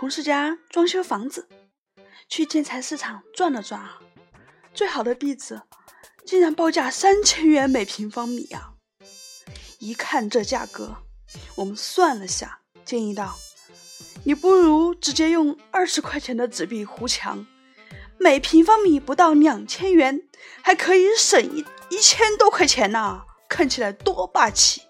同事家装修房子，去建材市场转了转啊，最好的壁纸竟然报价三千元每平方米啊！一看这价格，我们算了下，建议道：“你不如直接用二十块钱的纸币糊墙，每平方米不到两千元，还可以省一一千多块钱呢，看起来多霸气！”